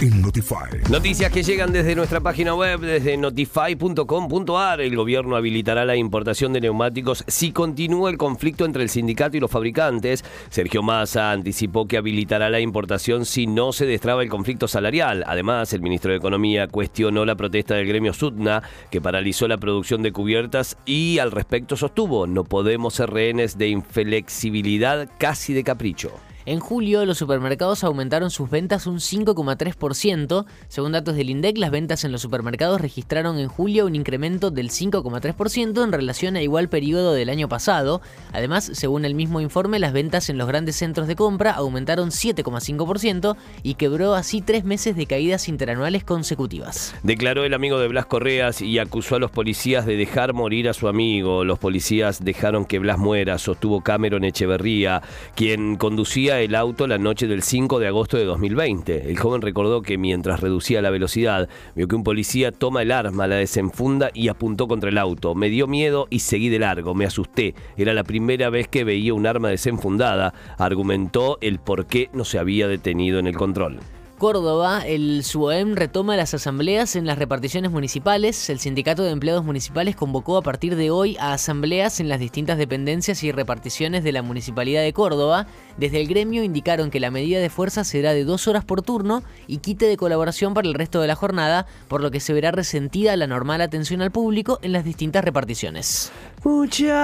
en Notify. Noticias que llegan desde nuestra página web, desde notify.com.ar. El gobierno habilitará la importación de neumáticos si continúa el conflicto entre el sindicato y los fabricantes. Sergio Massa anticipó que habilitará la importación si no se destraba el conflicto salarial. Además, el ministro de Economía cuestionó la protesta del gremio Sudna, que paralizó la producción de cubiertas y al respecto sostuvo, no podemos ser rehenes de inflexibilidad casi de capricho. En julio, los supermercados aumentaron sus ventas un 5,3%. Según datos del INDEC, las ventas en los supermercados registraron en julio un incremento del 5,3% en relación a igual periodo del año pasado. Además, según el mismo informe, las ventas en los grandes centros de compra aumentaron 7,5% y quebró así tres meses de caídas interanuales consecutivas. Declaró el amigo de Blas Correas y acusó a los policías de dejar morir a su amigo. Los policías dejaron que Blas muera, sostuvo Cameron Echeverría, quien conducía el auto la noche del 5 de agosto de 2020. El joven recordó que mientras reducía la velocidad, vio que un policía toma el arma, la desenfunda y apuntó contra el auto. Me dio miedo y seguí de largo, me asusté. Era la primera vez que veía un arma desenfundada. Argumentó el por qué no se había detenido en el control. Córdoba, el SUOEM retoma las asambleas en las reparticiones municipales. El Sindicato de Empleados Municipales convocó a partir de hoy a asambleas en las distintas dependencias y reparticiones de la Municipalidad de Córdoba. Desde el gremio indicaron que la medida de fuerza será de dos horas por turno y quite de colaboración para el resto de la jornada, por lo que se verá resentida la normal atención al público en las distintas reparticiones. Muchacho,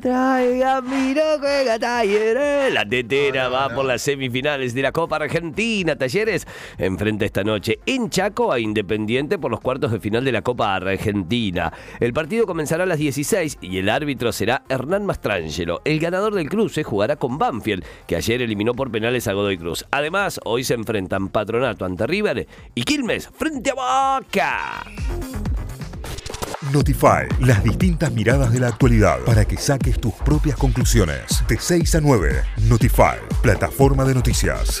traiga juega talleres. La tetera va por las semifinales de la Copa Argentina. Talleres enfrenta esta noche en Chaco a Independiente por los cuartos de final de la Copa Argentina. El partido comenzará a las 16 y el árbitro será Hernán Mastrangelo. El ganador del cruce jugará con Banfield, que ayer eliminó por penales a Godoy Cruz. Además, hoy se enfrentan Patronato ante River y Quilmes frente a Boca. Notify, las distintas miradas de la actualidad para que saques tus propias conclusiones. De 6 a 9, Notify, plataforma de noticias.